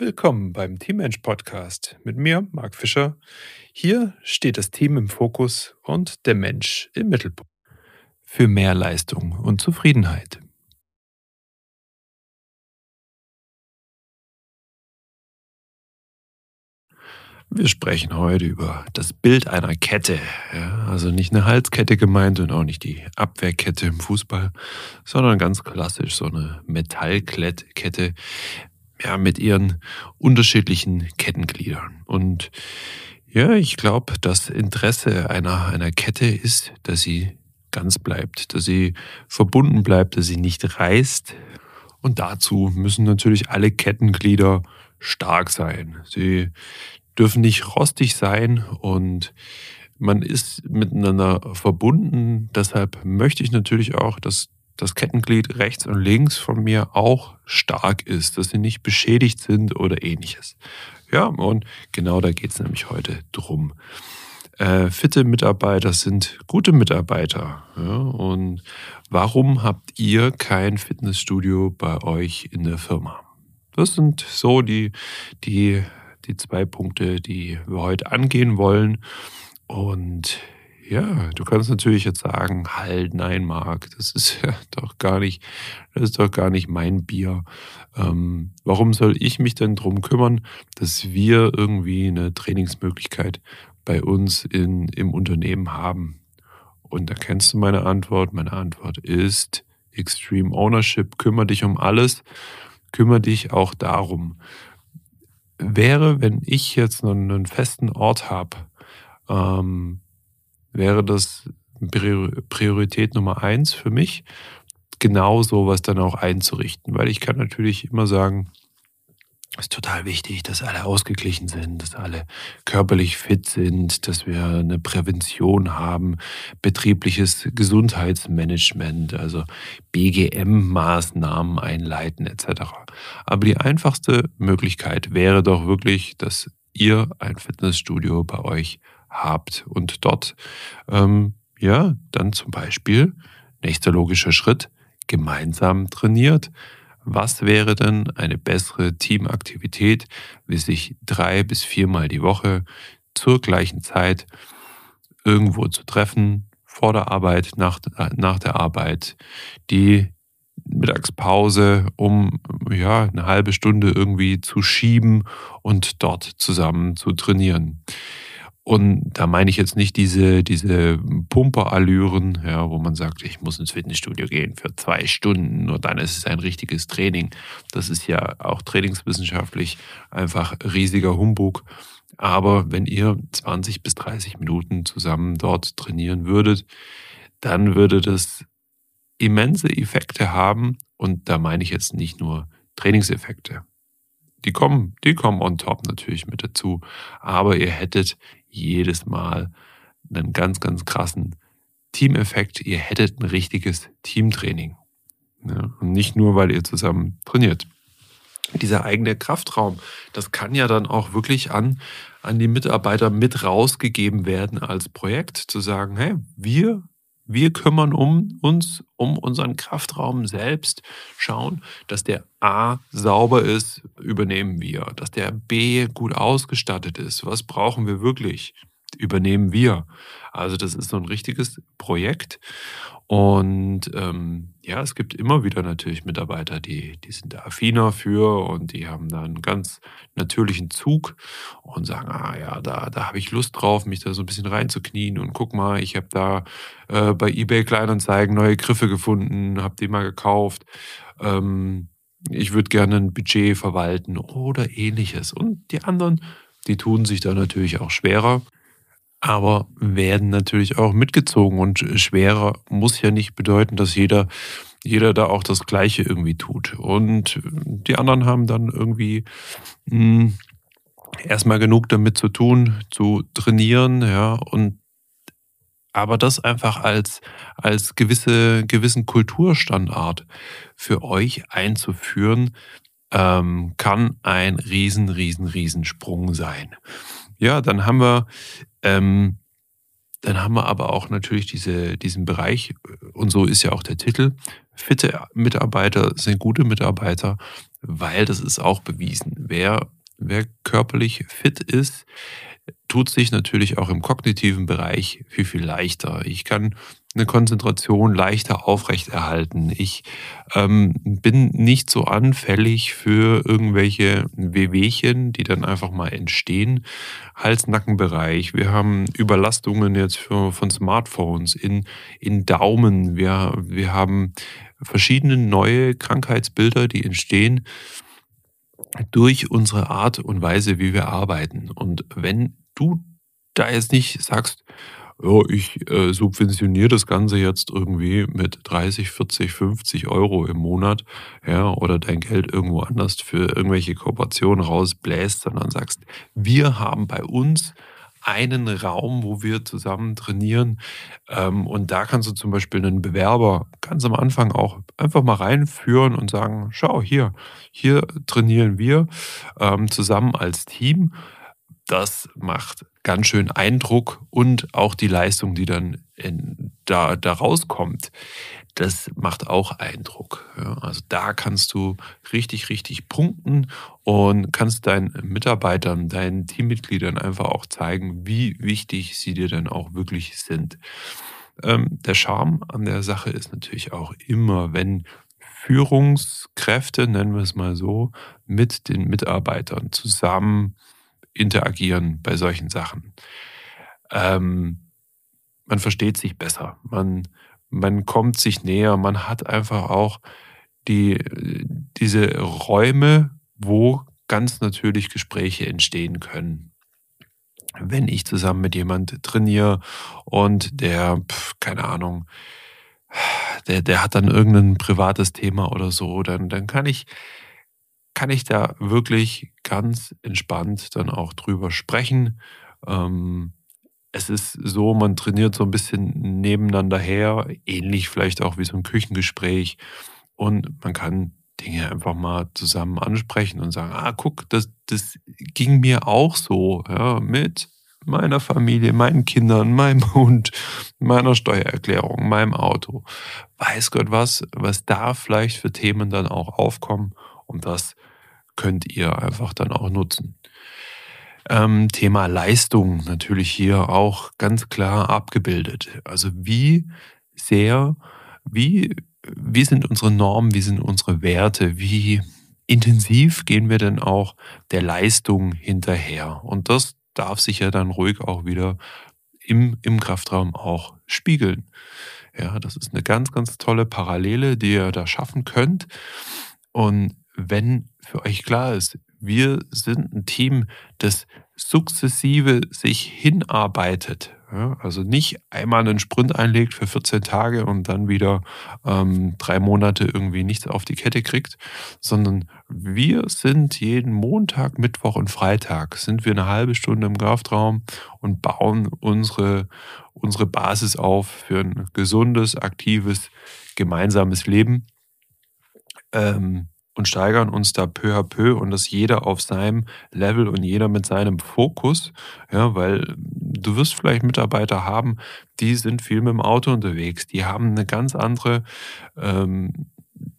Willkommen beim Teammensch Podcast mit mir, Marc Fischer. Hier steht das Team im Fokus und der Mensch im Mittelpunkt. Für mehr Leistung und Zufriedenheit. Wir sprechen heute über das Bild einer Kette. Ja, also nicht eine Halskette gemeint und auch nicht die Abwehrkette im Fußball, sondern ganz klassisch so eine Metallkette, ja, mit ihren unterschiedlichen Kettengliedern. Und ja, ich glaube, das Interesse einer, einer Kette ist, dass sie ganz bleibt, dass sie verbunden bleibt, dass sie nicht reißt. Und dazu müssen natürlich alle Kettenglieder stark sein. Sie dürfen nicht rostig sein und man ist miteinander verbunden. Deshalb möchte ich natürlich auch, dass das Kettenglied rechts und links von mir auch stark ist, dass sie nicht beschädigt sind oder ähnliches. Ja, und genau da geht es nämlich heute drum. Äh, fitte Mitarbeiter sind gute Mitarbeiter. Ja, und warum habt ihr kein Fitnessstudio bei euch in der Firma? Das sind so die, die, die zwei Punkte, die wir heute angehen wollen. Und ja, du kannst natürlich jetzt sagen, halt, nein, Marc, das ist ja doch gar nicht, das ist doch gar nicht mein Bier. Ähm, warum soll ich mich denn drum kümmern, dass wir irgendwie eine Trainingsmöglichkeit bei uns in, im Unternehmen haben? Und da kennst du meine Antwort. Meine Antwort ist Extreme Ownership. Kümmere dich um alles. Kümmere dich auch darum. Wäre, wenn ich jetzt einen, einen festen Ort habe, ähm, wäre das Priorität Nummer eins für mich, genau sowas dann auch einzurichten. Weil ich kann natürlich immer sagen, es ist total wichtig, dass alle ausgeglichen sind, dass alle körperlich fit sind, dass wir eine Prävention haben, betriebliches Gesundheitsmanagement, also BGM-Maßnahmen einleiten etc. Aber die einfachste Möglichkeit wäre doch wirklich, dass ihr ein Fitnessstudio bei euch habt und dort, ähm, ja, dann zum Beispiel, nächster logischer Schritt, gemeinsam trainiert. Was wäre denn eine bessere Teamaktivität, wie sich drei bis viermal die Woche zur gleichen Zeit irgendwo zu treffen, vor der Arbeit, nach, nach der Arbeit, die Mittagspause, um ja eine halbe Stunde irgendwie zu schieben und dort zusammen zu trainieren. Und da meine ich jetzt nicht diese, diese Pumperallüren, ja, wo man sagt, ich muss ins Fitnessstudio gehen für zwei Stunden und dann ist es ein richtiges Training. Das ist ja auch trainingswissenschaftlich einfach riesiger Humbug. Aber wenn ihr 20 bis 30 Minuten zusammen dort trainieren würdet, dann würde das immense Effekte haben. Und da meine ich jetzt nicht nur Trainingseffekte. Die kommen, die kommen on top natürlich mit dazu. Aber ihr hättet jedes Mal einen ganz, ganz krassen Teameffekt. Ihr hättet ein richtiges Teamtraining. Ja, und nicht nur, weil ihr zusammen trainiert. Dieser eigene Kraftraum, das kann ja dann auch wirklich an, an die Mitarbeiter mit rausgegeben werden als Projekt, zu sagen, hey, wir wir kümmern um uns, um unseren Kraftraum selbst, schauen, dass der A sauber ist, übernehmen wir. Dass der B gut ausgestattet ist. Was brauchen wir wirklich? Übernehmen wir. Also das ist so ein richtiges Projekt. Und ähm, ja, es gibt immer wieder natürlich Mitarbeiter, die, die sind da affiner für und die haben da einen ganz natürlichen Zug und sagen, ah ja, da, da habe ich Lust drauf, mich da so ein bisschen reinzuknien und guck mal, ich habe da äh, bei eBay Kleinanzeigen neue Griffe gefunden, habe die mal gekauft. Ähm, ich würde gerne ein Budget verwalten oder ähnliches. Und die anderen, die tun sich da natürlich auch schwerer aber werden natürlich auch mitgezogen. Und schwerer muss ja nicht bedeuten, dass jeder, jeder da auch das Gleiche irgendwie tut. Und die anderen haben dann irgendwie mh, hm, erstmal genug damit zu tun, zu trainieren, ja, und aber das einfach als, als gewisse, gewissen Kulturstandard für euch einzuführen, ähm, kann ein riesen, riesen, riesen Sprung sein. Ja, dann haben wir ähm, dann haben wir aber auch natürlich diese, diesen Bereich, und so ist ja auch der Titel, fitte Mitarbeiter sind gute Mitarbeiter, weil das ist auch bewiesen. Wer, wer körperlich fit ist, tut sich natürlich auch im kognitiven Bereich viel, viel leichter. Ich kann eine Konzentration leichter aufrechterhalten. Ich ähm, bin nicht so anfällig für irgendwelche Wehwehchen, die dann einfach mal entstehen. Hals-Nackenbereich. Wir haben Überlastungen jetzt für, von Smartphones in, in Daumen. Wir, wir haben verschiedene neue Krankheitsbilder, die entstehen durch unsere Art und Weise, wie wir arbeiten. Und wenn du da jetzt nicht sagst, ja, ich äh, subventioniere das Ganze jetzt irgendwie mit 30, 40, 50 Euro im Monat, ja, oder dein Geld irgendwo anders für irgendwelche Kooperationen rausbläst, sondern sagst, wir haben bei uns einen Raum, wo wir zusammen trainieren. Ähm, und da kannst du zum Beispiel einen Bewerber ganz am Anfang auch einfach mal reinführen und sagen, schau hier, hier trainieren wir ähm, zusammen als Team das macht ganz schön Eindruck und auch die Leistung, die dann in, da, da rauskommt, das macht auch Eindruck. Ja, also da kannst du richtig, richtig punkten und kannst deinen Mitarbeitern, deinen Teammitgliedern einfach auch zeigen, wie wichtig sie dir dann auch wirklich sind. Ähm, der Charme an der Sache ist natürlich auch immer, wenn Führungskräfte, nennen wir es mal so, mit den Mitarbeitern zusammen interagieren bei solchen Sachen. Ähm, man versteht sich besser, man, man kommt sich näher, man hat einfach auch die, diese Räume, wo ganz natürlich Gespräche entstehen können. Wenn ich zusammen mit jemand trainiere und der, pf, keine Ahnung, der, der hat dann irgendein privates Thema oder so, dann, dann kann ich kann ich da wirklich ganz entspannt dann auch drüber sprechen. Ähm, es ist so, man trainiert so ein bisschen nebeneinander her, ähnlich vielleicht auch wie so ein Küchengespräch. Und man kann Dinge einfach mal zusammen ansprechen und sagen, ah, guck, das, das ging mir auch so, ja, mit meiner Familie, meinen Kindern, meinem Hund, meiner Steuererklärung, meinem Auto. Weiß Gott was, was da vielleicht für Themen dann auch aufkommen. Und das könnt ihr einfach dann auch nutzen. Ähm, Thema Leistung natürlich hier auch ganz klar abgebildet. Also wie sehr, wie, wie sind unsere Normen, wie sind unsere Werte, wie intensiv gehen wir denn auch der Leistung hinterher? Und das darf sich ja dann ruhig auch wieder im, im Kraftraum auch spiegeln. Ja, das ist eine ganz, ganz tolle Parallele, die ihr da schaffen könnt. Und wenn für euch klar ist, wir sind ein Team, das sukzessive sich hinarbeitet. Ja, also nicht einmal einen Sprint einlegt für 14 Tage und dann wieder ähm, drei Monate irgendwie nichts auf die Kette kriegt, sondern wir sind jeden Montag, Mittwoch und Freitag sind wir eine halbe Stunde im Kraftraum und bauen unsere, unsere Basis auf für ein gesundes, aktives, gemeinsames Leben. Ähm, und steigern uns da peu à peu und das jeder auf seinem Level und jeder mit seinem Fokus, ja, weil du wirst vielleicht Mitarbeiter haben, die sind viel mit dem Auto unterwegs, die haben eine ganz andere, ähm,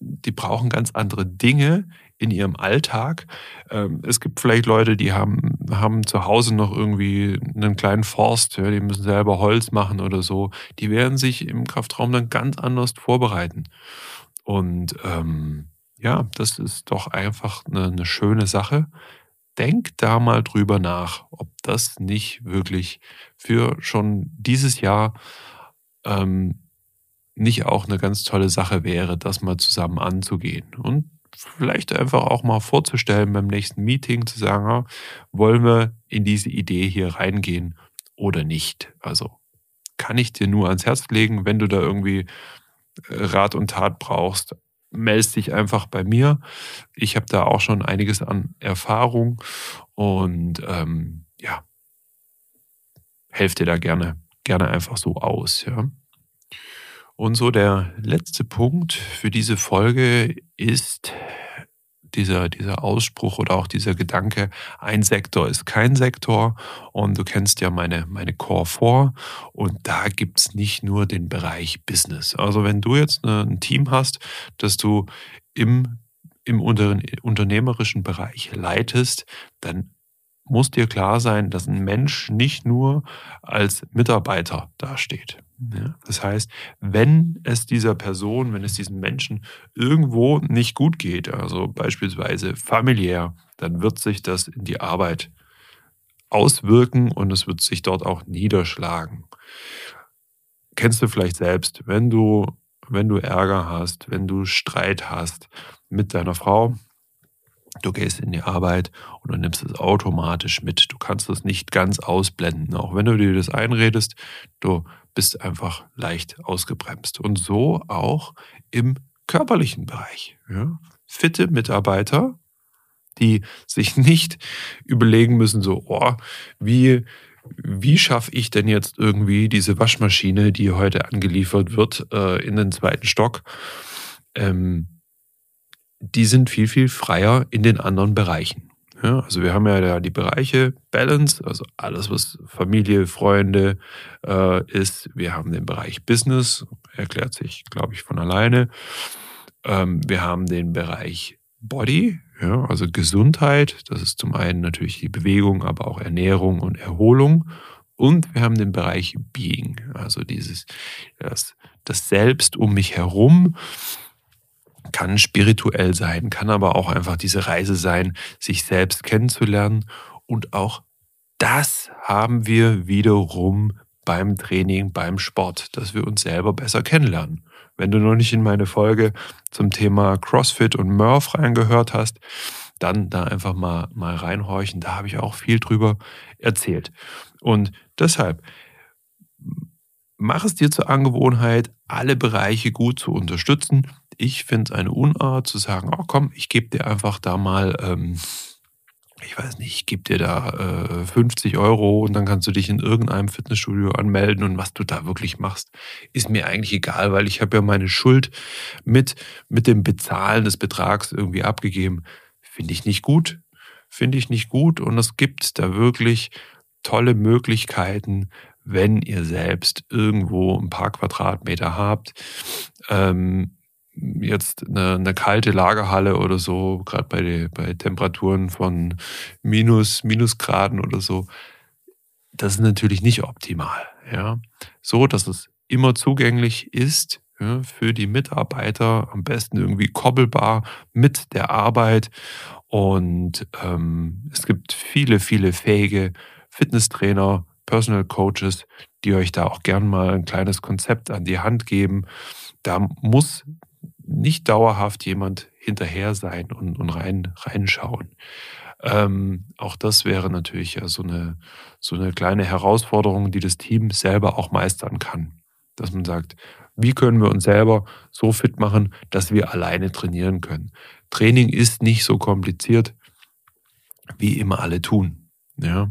die brauchen ganz andere Dinge in ihrem Alltag. Ähm, es gibt vielleicht Leute, die haben, haben zu Hause noch irgendwie einen kleinen Forst, die müssen selber Holz machen oder so. Die werden sich im Kraftraum dann ganz anders vorbereiten. Und ähm, ja, das ist doch einfach eine, eine schöne Sache. Denk da mal drüber nach, ob das nicht wirklich für schon dieses Jahr ähm, nicht auch eine ganz tolle Sache wäre, das mal zusammen anzugehen. Und vielleicht einfach auch mal vorzustellen beim nächsten Meeting, zu sagen, ja, wollen wir in diese Idee hier reingehen oder nicht. Also kann ich dir nur ans Herz legen, wenn du da irgendwie äh, Rat und Tat brauchst, meldest dich einfach bei mir. Ich habe da auch schon einiges an Erfahrung und ähm, ja, helfe dir da gerne, gerne einfach so aus. Ja. Und so der letzte Punkt für diese Folge ist dieser, dieser Ausspruch oder auch dieser Gedanke, ein Sektor ist kein Sektor. Und du kennst ja meine, meine Core 4. Und da gibt es nicht nur den Bereich Business. Also wenn du jetzt ein Team hast, das du im, im unternehmerischen Bereich leitest, dann muss dir klar sein, dass ein Mensch nicht nur als Mitarbeiter dasteht. Das heißt, wenn es dieser Person, wenn es diesen Menschen irgendwo nicht gut geht, also beispielsweise familiär, dann wird sich das in die Arbeit auswirken und es wird sich dort auch niederschlagen. Kennst du vielleicht selbst, wenn du, wenn du Ärger hast, wenn du Streit hast mit deiner Frau, Du gehst in die Arbeit und du nimmst es automatisch mit. Du kannst es nicht ganz ausblenden. Auch wenn du dir das einredest, du bist einfach leicht ausgebremst. Und so auch im körperlichen Bereich. Ja? Fitte Mitarbeiter, die sich nicht überlegen müssen, so, oh, wie, wie schaffe ich denn jetzt irgendwie diese Waschmaschine, die heute angeliefert wird, äh, in den zweiten Stock? Ähm, die sind viel, viel freier in den anderen Bereichen. Ja, also wir haben ja da die Bereiche Balance, also alles, was Familie, Freunde äh, ist. Wir haben den Bereich Business, erklärt sich, glaube ich, von alleine. Ähm, wir haben den Bereich Body, ja, also Gesundheit. Das ist zum einen natürlich die Bewegung, aber auch Ernährung und Erholung. Und wir haben den Bereich Being, also dieses, das, das Selbst um mich herum kann spirituell sein, kann aber auch einfach diese Reise sein, sich selbst kennenzulernen. Und auch das haben wir wiederum beim Training, beim Sport, dass wir uns selber besser kennenlernen. Wenn du noch nicht in meine Folge zum Thema CrossFit und Murph reingehört hast, dann da einfach mal, mal reinhorchen. Da habe ich auch viel drüber erzählt. Und deshalb mach es dir zur Angewohnheit, alle Bereiche gut zu unterstützen. Ich finde es eine Unart zu sagen, oh komm, ich gebe dir einfach da mal, ähm, ich weiß nicht, ich gebe dir da äh, 50 Euro und dann kannst du dich in irgendeinem Fitnessstudio anmelden und was du da wirklich machst, ist mir eigentlich egal, weil ich habe ja meine Schuld mit, mit dem Bezahlen des Betrags irgendwie abgegeben. Finde ich nicht gut. Finde ich nicht gut und es gibt da wirklich tolle Möglichkeiten, wenn ihr selbst irgendwo ein paar Quadratmeter habt, ähm, jetzt eine, eine, kalte Lagerhalle oder so, gerade bei, bei Temperaturen von minus, Minusgraden oder so, das ist natürlich nicht optimal. Ja? So, dass es immer zugänglich ist ja, für die Mitarbeiter, am besten irgendwie koppelbar mit der Arbeit. Und ähm, es gibt viele, viele fähige Fitnesstrainer, Personal Coaches, die euch da auch gern mal ein kleines Konzept an die Hand geben. Da muss nicht dauerhaft jemand hinterher sein und, und rein, reinschauen. Ähm, auch das wäre natürlich ja so eine, so eine kleine Herausforderung, die das Team selber auch meistern kann. Dass man sagt, wie können wir uns selber so fit machen, dass wir alleine trainieren können. Training ist nicht so kompliziert, wie immer alle tun. Ja,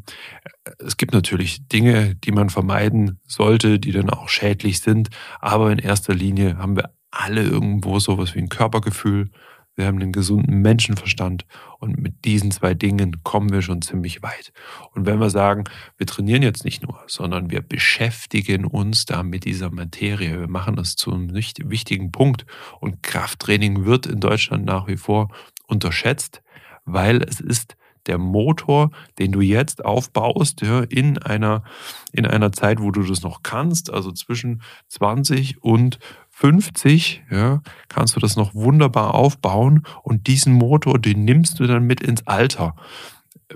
es gibt natürlich Dinge, die man vermeiden sollte, die dann auch schädlich sind. Aber in erster Linie haben wir alle irgendwo sowas wie ein Körpergefühl. Wir haben einen gesunden Menschenverstand und mit diesen zwei Dingen kommen wir schon ziemlich weit. Und wenn wir sagen, wir trainieren jetzt nicht nur, sondern wir beschäftigen uns da mit dieser Materie, wir machen das zu einem wichtigen Punkt und Krafttraining wird in Deutschland nach wie vor unterschätzt, weil es ist der Motor, den du jetzt aufbaust, ja, in einer, in einer Zeit, wo du das noch kannst, also zwischen 20 und 50, ja, kannst du das noch wunderbar aufbauen und diesen Motor, den nimmst du dann mit ins Alter.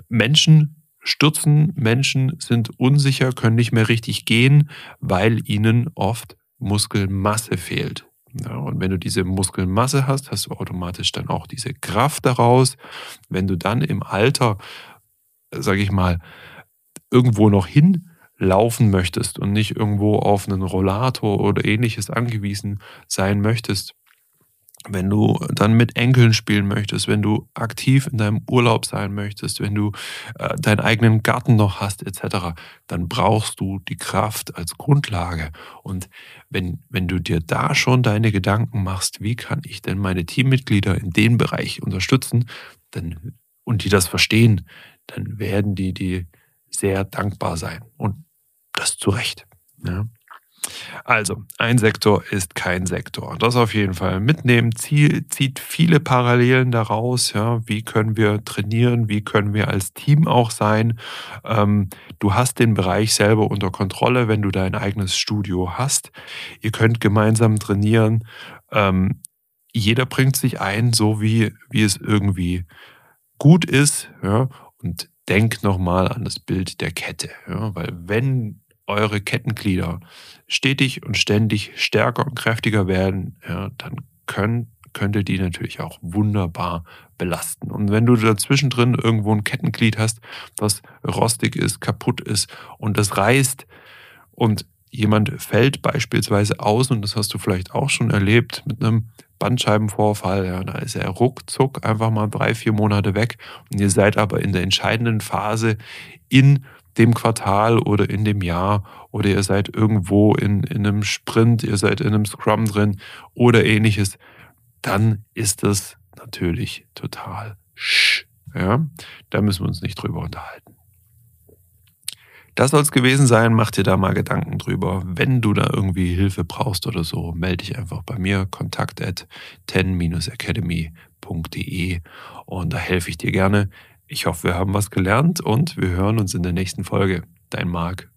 Menschen stürzen, Menschen sind unsicher, können nicht mehr richtig gehen, weil ihnen oft Muskelmasse fehlt. Ja, und wenn du diese Muskelmasse hast, hast du automatisch dann auch diese Kraft daraus. Wenn du dann im Alter, sage ich mal, irgendwo noch hinlaufen möchtest und nicht irgendwo auf einen Rollator oder ähnliches angewiesen sein möchtest, wenn du dann mit Enkeln spielen möchtest, wenn du aktiv in deinem Urlaub sein möchtest, wenn du äh, deinen eigenen Garten noch hast, etc., dann brauchst du die Kraft als Grundlage. Und wenn, wenn du dir da schon deine Gedanken machst, wie kann ich denn meine Teammitglieder in dem Bereich unterstützen, dann, und die das verstehen, dann werden die die sehr dankbar sein. Und das zu Recht. Ja. Also, ein Sektor ist kein Sektor. Das auf jeden Fall mitnehmen. Ziel zieht viele Parallelen daraus. Ja, wie können wir trainieren? Wie können wir als Team auch sein? Ähm, du hast den Bereich selber unter Kontrolle, wenn du dein eigenes Studio hast. Ihr könnt gemeinsam trainieren. Ähm, jeder bringt sich ein, so wie, wie es irgendwie gut ist. Ja, und denk nochmal an das Bild der Kette. Ja, weil wenn eure Kettenglieder stetig und ständig stärker und kräftiger werden, ja, dann können, könnte die natürlich auch wunderbar belasten. Und wenn du dazwischen drin irgendwo ein Kettenglied hast, das rostig ist, kaputt ist und das reißt und jemand fällt beispielsweise aus, und das hast du vielleicht auch schon erlebt mit einem Bandscheibenvorfall, ja, da ist er ruckzuck einfach mal drei, vier Monate weg und ihr seid aber in der entscheidenden Phase in dem Quartal oder in dem Jahr oder ihr seid irgendwo in, in einem Sprint, ihr seid in einem Scrum drin oder ähnliches, dann ist das natürlich total sch. Ja? Da müssen wir uns nicht drüber unterhalten. Das soll es gewesen sein. Mach dir da mal Gedanken drüber. Wenn du da irgendwie Hilfe brauchst oder so, melde dich einfach bei mir. Kontakt at 10-academy.de und da helfe ich dir gerne. Ich hoffe, wir haben was gelernt und wir hören uns in der nächsten Folge. Dein Marc.